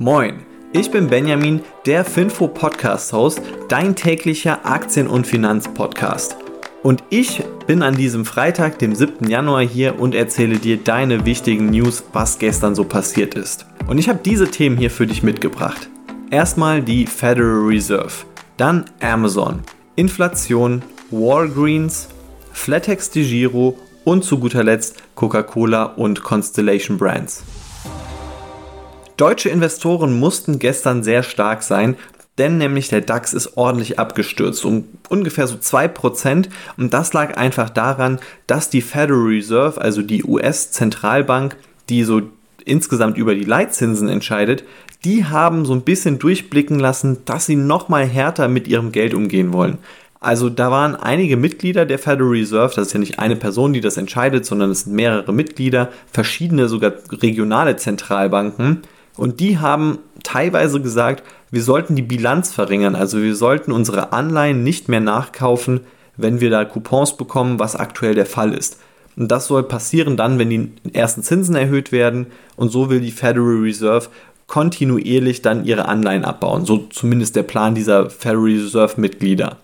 Moin, ich bin Benjamin, der Finfo Podcast Host, dein täglicher Aktien- und Finanzpodcast. Und ich bin an diesem Freitag, dem 7. Januar hier und erzähle dir deine wichtigen News, was gestern so passiert ist. Und ich habe diese Themen hier für dich mitgebracht. Erstmal die Federal Reserve, dann Amazon, Inflation, Walgreens, Flatex de Giro und zu guter Letzt Coca-Cola und Constellation Brands. Deutsche Investoren mussten gestern sehr stark sein, denn nämlich der DAX ist ordentlich abgestürzt, um ungefähr so 2%. Und das lag einfach daran, dass die Federal Reserve, also die US-Zentralbank, die so insgesamt über die Leitzinsen entscheidet, die haben so ein bisschen durchblicken lassen, dass sie nochmal härter mit ihrem Geld umgehen wollen. Also da waren einige Mitglieder der Federal Reserve, das ist ja nicht eine Person, die das entscheidet, sondern es sind mehrere Mitglieder, verschiedene sogar regionale Zentralbanken, und die haben teilweise gesagt, wir sollten die Bilanz verringern. Also wir sollten unsere Anleihen nicht mehr nachkaufen, wenn wir da Coupons bekommen, was aktuell der Fall ist. Und das soll passieren dann, wenn die ersten Zinsen erhöht werden. Und so will die Federal Reserve kontinuierlich dann ihre Anleihen abbauen. So zumindest der Plan dieser Federal Reserve Mitglieder.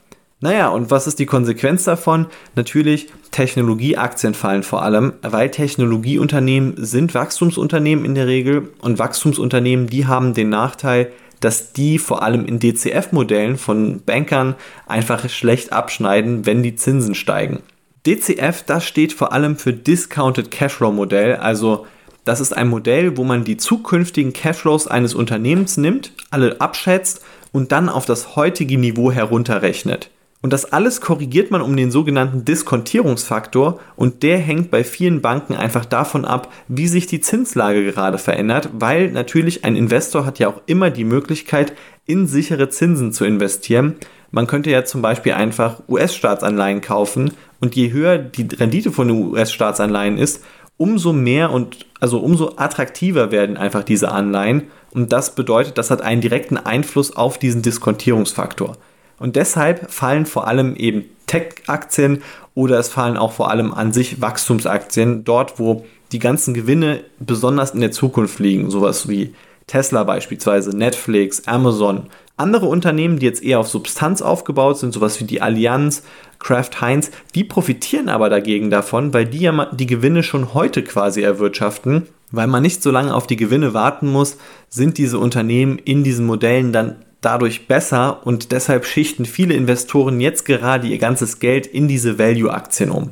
Naja, und was ist die Konsequenz davon? Natürlich, Technologieaktien fallen vor allem, weil Technologieunternehmen sind Wachstumsunternehmen in der Regel und Wachstumsunternehmen, die haben den Nachteil, dass die vor allem in DCF-Modellen von Bankern einfach schlecht abschneiden, wenn die Zinsen steigen. DCF, das steht vor allem für Discounted Cashflow Modell, also das ist ein Modell, wo man die zukünftigen Cashflows eines Unternehmens nimmt, alle abschätzt und dann auf das heutige Niveau herunterrechnet. Und das alles korrigiert man um den sogenannten Diskontierungsfaktor und der hängt bei vielen Banken einfach davon ab, wie sich die Zinslage gerade verändert, weil natürlich ein Investor hat ja auch immer die Möglichkeit, in sichere Zinsen zu investieren. Man könnte ja zum Beispiel einfach US-Staatsanleihen kaufen und je höher die Rendite von US-Staatsanleihen ist, umso mehr und also umso attraktiver werden einfach diese Anleihen und das bedeutet, das hat einen direkten Einfluss auf diesen Diskontierungsfaktor. Und deshalb fallen vor allem eben Tech-Aktien oder es fallen auch vor allem an sich Wachstumsaktien, dort wo die ganzen Gewinne besonders in der Zukunft liegen, sowas wie Tesla beispielsweise, Netflix, Amazon. Andere Unternehmen, die jetzt eher auf Substanz aufgebaut sind, sowas wie die Allianz, Kraft Heinz, die profitieren aber dagegen davon, weil die ja die Gewinne schon heute quasi erwirtschaften. Weil man nicht so lange auf die Gewinne warten muss, sind diese Unternehmen in diesen Modellen dann dadurch besser und deshalb schichten viele Investoren jetzt gerade ihr ganzes Geld in diese Value-Aktien um.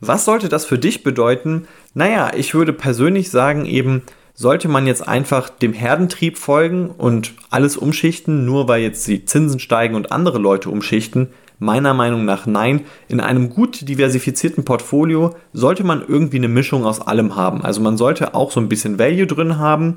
Was sollte das für dich bedeuten? Naja, ich würde persönlich sagen, eben sollte man jetzt einfach dem Herdentrieb folgen und alles umschichten, nur weil jetzt die Zinsen steigen und andere Leute umschichten? Meiner Meinung nach nein. In einem gut diversifizierten Portfolio sollte man irgendwie eine Mischung aus allem haben. Also man sollte auch so ein bisschen Value drin haben,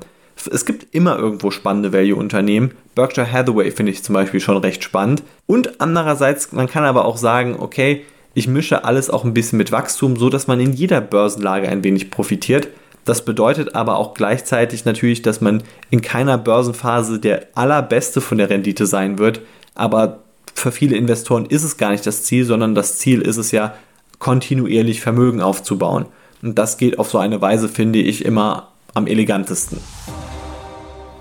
es gibt immer irgendwo spannende Value-Unternehmen. Berkshire Hathaway finde ich zum Beispiel schon recht spannend. Und andererseits, man kann aber auch sagen, okay, ich mische alles auch ein bisschen mit Wachstum, so dass man in jeder Börsenlage ein wenig profitiert. Das bedeutet aber auch gleichzeitig natürlich, dass man in keiner Börsenphase der allerbeste von der Rendite sein wird. Aber für viele Investoren ist es gar nicht das Ziel, sondern das Ziel ist es ja, kontinuierlich Vermögen aufzubauen. Und das geht auf so eine Weise, finde ich, immer am elegantesten.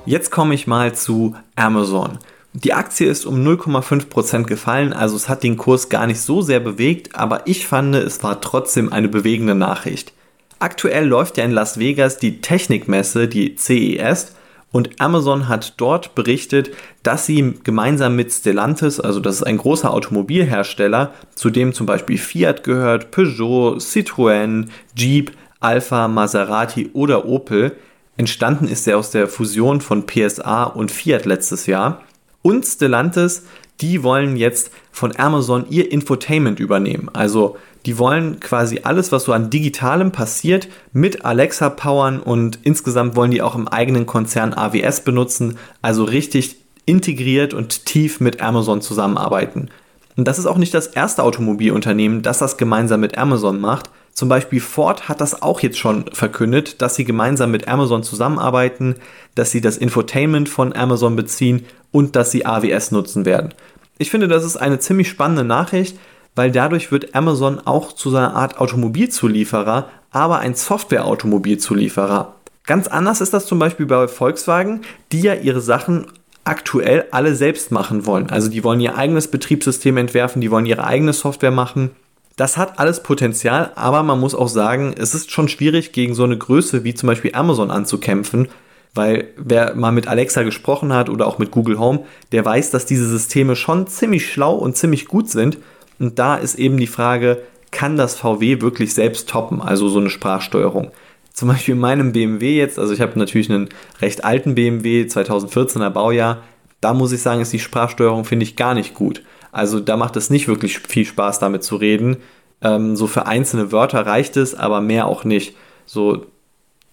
Jetzt komme ich mal zu Amazon. Die Aktie ist um 0,5% gefallen, also es hat den Kurs gar nicht so sehr bewegt, aber ich fand, es war trotzdem eine bewegende Nachricht. Aktuell läuft ja in Las Vegas die Technikmesse, die CES, und Amazon hat dort berichtet, dass sie gemeinsam mit Stellantis, also das ist ein großer Automobilhersteller, zu dem zum Beispiel Fiat gehört, Peugeot, Citroën, Jeep, Alfa, Maserati oder Opel, Entstanden ist er aus der Fusion von PSA und Fiat letztes Jahr. Und Stellantis, die wollen jetzt von Amazon ihr Infotainment übernehmen. Also die wollen quasi alles, was so an digitalem passiert, mit Alexa powern und insgesamt wollen die auch im eigenen Konzern AWS benutzen, also richtig integriert und tief mit Amazon zusammenarbeiten. Und das ist auch nicht das erste Automobilunternehmen, das das gemeinsam mit Amazon macht. Zum Beispiel Ford hat das auch jetzt schon verkündet, dass sie gemeinsam mit Amazon zusammenarbeiten, dass sie das Infotainment von Amazon beziehen und dass sie AWS nutzen werden. Ich finde, das ist eine ziemlich spannende Nachricht, weil dadurch wird Amazon auch zu seiner Art Automobilzulieferer, aber ein Software-Automobilzulieferer. Ganz anders ist das zum Beispiel bei Volkswagen, die ja ihre Sachen aktuell alle selbst machen wollen. Also die wollen ihr eigenes Betriebssystem entwerfen, die wollen ihre eigene Software machen. Das hat alles Potenzial, aber man muss auch sagen, es ist schon schwierig, gegen so eine Größe wie zum Beispiel Amazon anzukämpfen, weil wer mal mit Alexa gesprochen hat oder auch mit Google Home, der weiß, dass diese Systeme schon ziemlich schlau und ziemlich gut sind. Und da ist eben die Frage, kann das VW wirklich selbst toppen, also so eine Sprachsteuerung? Zum Beispiel in meinem BMW jetzt, also ich habe natürlich einen recht alten BMW, 2014er Baujahr, da muss ich sagen, ist die Sprachsteuerung, finde ich, gar nicht gut. Also da macht es nicht wirklich viel Spaß, damit zu reden. Ähm, so für einzelne Wörter reicht es, aber mehr auch nicht. So,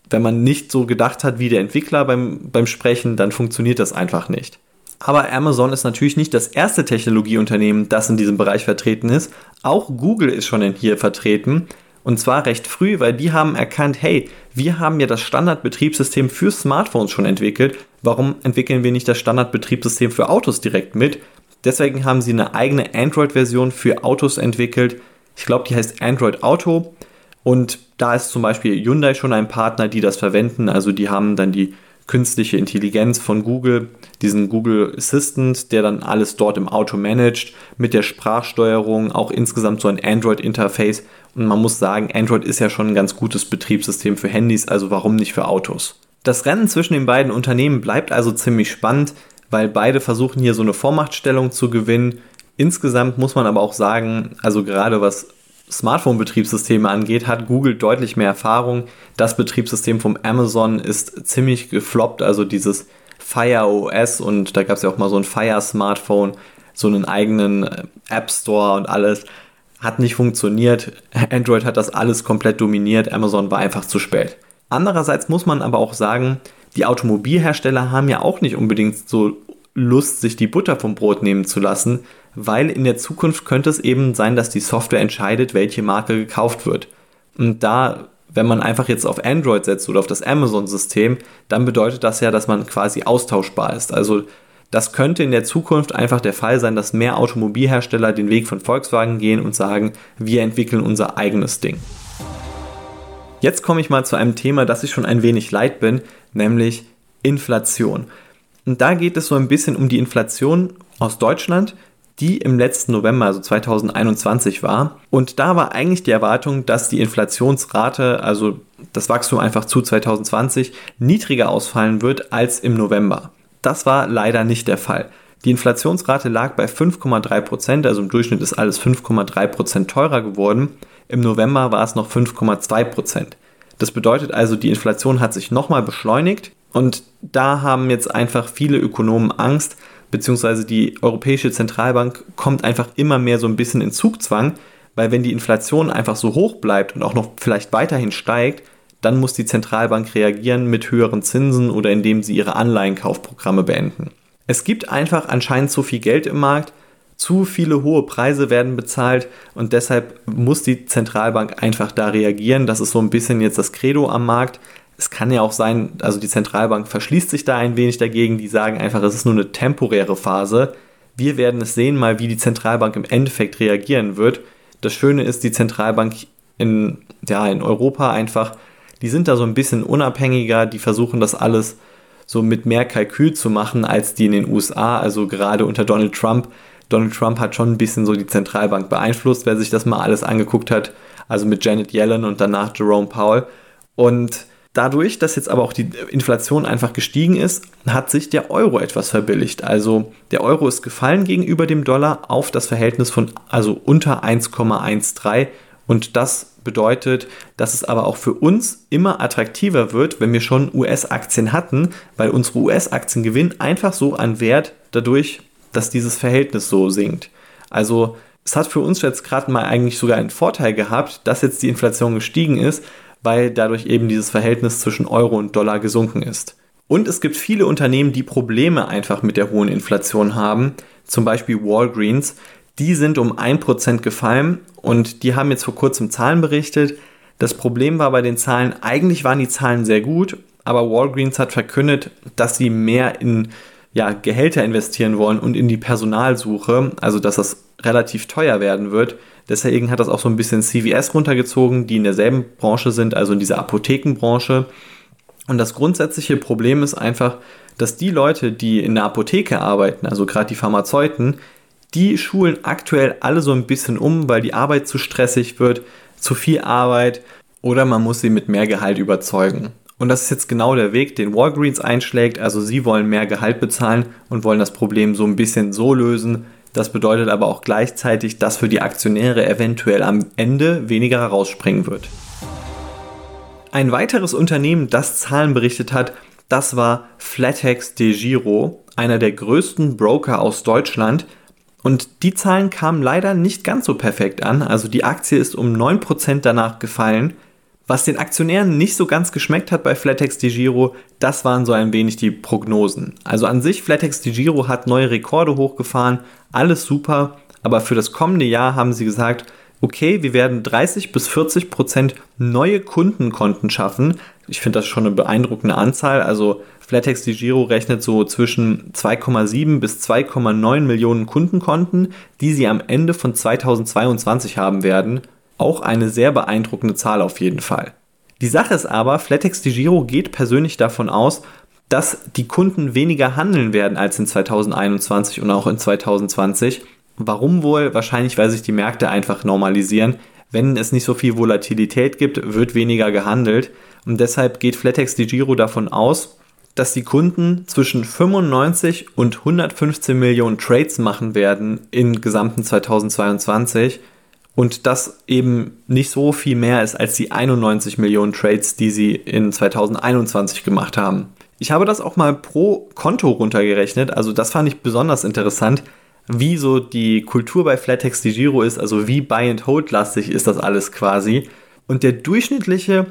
wenn man nicht so gedacht hat wie der Entwickler beim, beim Sprechen, dann funktioniert das einfach nicht. Aber Amazon ist natürlich nicht das erste Technologieunternehmen, das in diesem Bereich vertreten ist. Auch Google ist schon hier vertreten. Und zwar recht früh, weil die haben erkannt, hey, wir haben ja das Standardbetriebssystem für Smartphones schon entwickelt. Warum entwickeln wir nicht das Standardbetriebssystem für Autos direkt mit? Deswegen haben sie eine eigene Android-Version für Autos entwickelt. Ich glaube, die heißt Android Auto. Und da ist zum Beispiel Hyundai schon ein Partner, die das verwenden. Also die haben dann die künstliche Intelligenz von Google, diesen Google Assistant, der dann alles dort im Auto managt, mit der Sprachsteuerung, auch insgesamt so ein Android-Interface. Und man muss sagen, Android ist ja schon ein ganz gutes Betriebssystem für Handys, also warum nicht für Autos? Das Rennen zwischen den beiden Unternehmen bleibt also ziemlich spannend weil beide versuchen hier so eine Vormachtstellung zu gewinnen. Insgesamt muss man aber auch sagen, also gerade was Smartphone-Betriebssysteme angeht, hat Google deutlich mehr Erfahrung. Das Betriebssystem vom Amazon ist ziemlich gefloppt, also dieses Fire OS und da gab es ja auch mal so ein Fire Smartphone, so einen eigenen äh, App Store und alles. Hat nicht funktioniert. Android hat das alles komplett dominiert. Amazon war einfach zu spät. Andererseits muss man aber auch sagen, die Automobilhersteller haben ja auch nicht unbedingt so Lust, sich die Butter vom Brot nehmen zu lassen, weil in der Zukunft könnte es eben sein, dass die Software entscheidet, welche Marke gekauft wird. Und da, wenn man einfach jetzt auf Android setzt oder auf das Amazon-System, dann bedeutet das ja, dass man quasi austauschbar ist. Also das könnte in der Zukunft einfach der Fall sein, dass mehr Automobilhersteller den Weg von Volkswagen gehen und sagen, wir entwickeln unser eigenes Ding. Jetzt komme ich mal zu einem Thema, das ich schon ein wenig leid bin, nämlich Inflation. Und da geht es so ein bisschen um die Inflation aus Deutschland, die im letzten November, also 2021 war. Und da war eigentlich die Erwartung, dass die Inflationsrate, also das Wachstum einfach zu 2020, niedriger ausfallen wird als im November. Das war leider nicht der Fall. Die Inflationsrate lag bei 5,3 Prozent, also im Durchschnitt ist alles 5,3 Prozent teurer geworden. Im November war es noch 5,2 Prozent. Das bedeutet also, die Inflation hat sich nochmal beschleunigt und da haben jetzt einfach viele Ökonomen Angst, beziehungsweise die Europäische Zentralbank kommt einfach immer mehr so ein bisschen in Zugzwang, weil wenn die Inflation einfach so hoch bleibt und auch noch vielleicht weiterhin steigt, dann muss die Zentralbank reagieren mit höheren Zinsen oder indem sie ihre Anleihenkaufprogramme beenden. Es gibt einfach anscheinend zu viel Geld im Markt, zu viele hohe Preise werden bezahlt und deshalb muss die Zentralbank einfach da reagieren. Das ist so ein bisschen jetzt das Credo am Markt. Es kann ja auch sein, also die Zentralbank verschließt sich da ein wenig dagegen, die sagen einfach, es ist nur eine temporäre Phase. Wir werden es sehen, mal wie die Zentralbank im Endeffekt reagieren wird. Das Schöne ist, die Zentralbank in, ja, in Europa einfach, die sind da so ein bisschen unabhängiger, die versuchen das alles so mit mehr Kalkül zu machen als die in den USA. Also gerade unter Donald Trump Donald Trump hat schon ein bisschen so die Zentralbank beeinflusst, wer sich das mal alles angeguckt hat. Also mit Janet Yellen und danach Jerome Powell. Und dadurch, dass jetzt aber auch die Inflation einfach gestiegen ist, hat sich der Euro etwas verbilligt. Also der Euro ist gefallen gegenüber dem Dollar auf das Verhältnis von also unter 1,13 und das bedeutet, dass es aber auch für uns immer attraktiver wird, wenn wir schon US-Aktien hatten, weil unsere US-Aktien gewinnen einfach so an Wert dadurch, dass dieses Verhältnis so sinkt. Also es hat für uns jetzt gerade mal eigentlich sogar einen Vorteil gehabt, dass jetzt die Inflation gestiegen ist, weil dadurch eben dieses Verhältnis zwischen Euro und Dollar gesunken ist. Und es gibt viele Unternehmen, die Probleme einfach mit der hohen Inflation haben, zum Beispiel Walgreens. Die sind um 1% gefallen und die haben jetzt vor kurzem Zahlen berichtet. Das Problem war bei den Zahlen, eigentlich waren die Zahlen sehr gut, aber Walgreens hat verkündet, dass sie mehr in ja, Gehälter investieren wollen und in die Personalsuche, also dass das relativ teuer werden wird. Deswegen hat das auch so ein bisschen CVS runtergezogen, die in derselben Branche sind, also in dieser Apothekenbranche. Und das grundsätzliche Problem ist einfach, dass die Leute, die in der Apotheke arbeiten, also gerade die Pharmazeuten, die schulen aktuell alle so ein bisschen um, weil die Arbeit zu stressig wird, zu viel Arbeit oder man muss sie mit mehr Gehalt überzeugen. Und das ist jetzt genau der Weg, den Walgreens einschlägt. Also sie wollen mehr Gehalt bezahlen und wollen das Problem so ein bisschen so lösen. Das bedeutet aber auch gleichzeitig, dass für die Aktionäre eventuell am Ende weniger herausspringen wird. Ein weiteres Unternehmen, das Zahlen berichtet hat, das war Flatex de Giro, einer der größten Broker aus Deutschland. Und die Zahlen kamen leider nicht ganz so perfekt an. Also die Aktie ist um 9% danach gefallen. Was den Aktionären nicht so ganz geschmeckt hat bei Flatex de Giro, das waren so ein wenig die Prognosen. Also an sich, Flatex de Giro hat neue Rekorde hochgefahren, alles super, aber für das kommende Jahr haben sie gesagt, okay, wir werden 30 bis 40 Prozent neue Kundenkonten schaffen. Ich finde das schon eine beeindruckende Anzahl. Also Flatex de Giro rechnet so zwischen 2,7 bis 2,9 Millionen Kundenkonten, die sie am Ende von 2022 haben werden. Auch eine sehr beeindruckende Zahl auf jeden Fall. Die Sache ist aber, Flatex de Giro geht persönlich davon aus, dass die Kunden weniger handeln werden als in 2021 und auch in 2020. Warum wohl? Wahrscheinlich, weil sich die Märkte einfach normalisieren. Wenn es nicht so viel Volatilität gibt, wird weniger gehandelt. Und deshalb geht Flatex de Giro davon aus, dass die Kunden zwischen 95 und 115 Millionen Trades machen werden im gesamten 2022 und das eben nicht so viel mehr ist als die 91 Millionen Trades, die sie in 2021 gemacht haben. Ich habe das auch mal pro Konto runtergerechnet, also das fand ich besonders interessant, wie so die Kultur bei Flatex de Giro ist, also wie Buy and Hold lastig ist das alles quasi. Und der durchschnittliche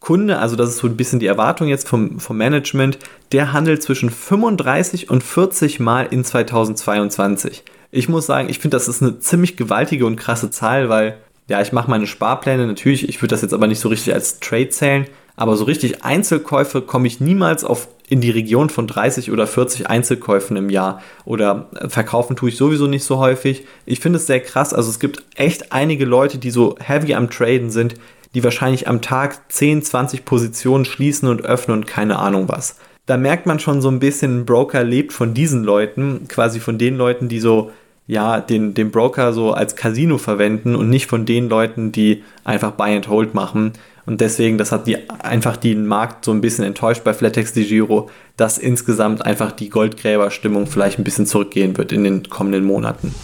Kunde, also das ist so ein bisschen die Erwartung jetzt vom, vom Management, der handelt zwischen 35 und 40 Mal in 2022. Ich muss sagen, ich finde, das ist eine ziemlich gewaltige und krasse Zahl, weil ja, ich mache meine Sparpläne natürlich, ich würde das jetzt aber nicht so richtig als Trade zählen, aber so richtig Einzelkäufe komme ich niemals auf in die Region von 30 oder 40 Einzelkäufen im Jahr oder verkaufen tue ich sowieso nicht so häufig. Ich finde es sehr krass, also es gibt echt einige Leute, die so heavy am Traden sind, die wahrscheinlich am Tag 10, 20 Positionen schließen und öffnen und keine Ahnung was. Da merkt man schon so ein bisschen, ein Broker lebt von diesen Leuten, quasi von den Leuten, die so, ja, den, den Broker so als Casino verwenden und nicht von den Leuten, die einfach Buy and Hold machen. Und deswegen, das hat die, einfach den Markt so ein bisschen enttäuscht bei Flatex de Giro, dass insgesamt einfach die Goldgräberstimmung vielleicht ein bisschen zurückgehen wird in den kommenden Monaten.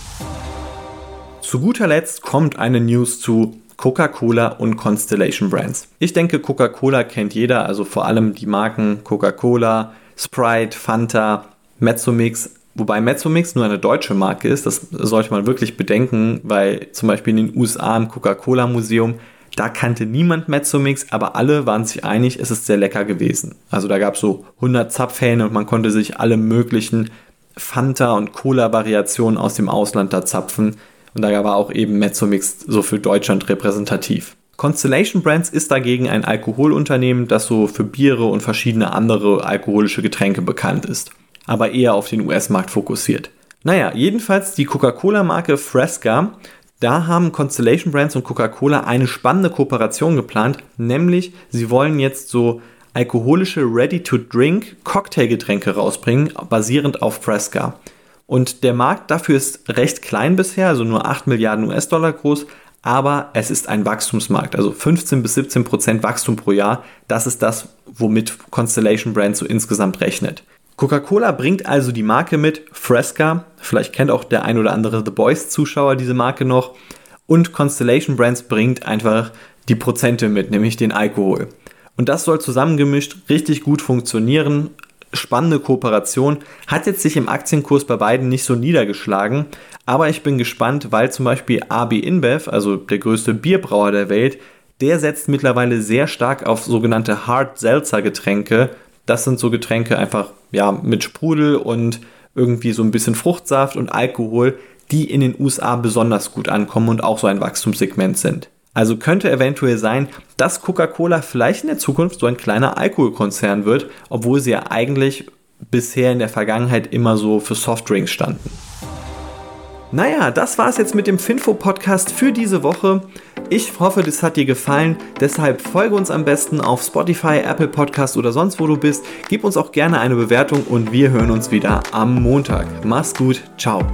Zu guter Letzt kommt eine News zu Coca-Cola und Constellation Brands. Ich denke, Coca-Cola kennt jeder, also vor allem die Marken Coca-Cola, Sprite, Fanta, Mezzomix. Wobei Mezzomix nur eine deutsche Marke ist, das sollte man wirklich bedenken, weil zum Beispiel in den USA im Coca-Cola-Museum, da kannte niemand Mezzomix, aber alle waren sich einig, es ist sehr lecker gewesen. Also da gab es so 100 Zapfhähne und man konnte sich alle möglichen Fanta- und Cola-Variationen aus dem Ausland da zapfen. Und da war auch eben Mezzomix so für Deutschland repräsentativ. Constellation Brands ist dagegen ein Alkoholunternehmen, das so für Biere und verschiedene andere alkoholische Getränke bekannt ist, aber eher auf den US-Markt fokussiert. Naja, jedenfalls die Coca-Cola-Marke Fresca, da haben Constellation Brands und Coca-Cola eine spannende Kooperation geplant, nämlich sie wollen jetzt so alkoholische Ready-to-Drink Cocktailgetränke rausbringen, basierend auf Fresca. Und der Markt dafür ist recht klein bisher, also nur 8 Milliarden US-Dollar groß, aber es ist ein Wachstumsmarkt, also 15 bis 17 Prozent Wachstum pro Jahr. Das ist das, womit Constellation Brands so insgesamt rechnet. Coca-Cola bringt also die Marke mit, Fresca, vielleicht kennt auch der ein oder andere The Boys-Zuschauer diese Marke noch, und Constellation Brands bringt einfach die Prozente mit, nämlich den Alkohol. Und das soll zusammengemischt richtig gut funktionieren, spannende Kooperation. Hat jetzt sich im Aktienkurs bei beiden nicht so niedergeschlagen, aber ich bin gespannt, weil zum Beispiel AB InBev, also der größte Bierbrauer der Welt, der setzt mittlerweile sehr stark auf sogenannte Hard Seltzer Getränke. Das sind so Getränke einfach ja mit Sprudel und irgendwie so ein bisschen Fruchtsaft und Alkohol, die in den USA besonders gut ankommen und auch so ein Wachstumssegment sind. Also könnte eventuell sein, dass Coca-Cola vielleicht in der Zukunft so ein kleiner Alkoholkonzern wird, obwohl sie ja eigentlich bisher in der Vergangenheit immer so für Softdrinks standen. Naja, das war es jetzt mit dem Finfo-Podcast für diese Woche. Ich hoffe, das hat dir gefallen. Deshalb folge uns am besten auf Spotify, Apple Podcast oder sonst wo du bist. Gib uns auch gerne eine Bewertung und wir hören uns wieder am Montag. Mach's gut. Ciao.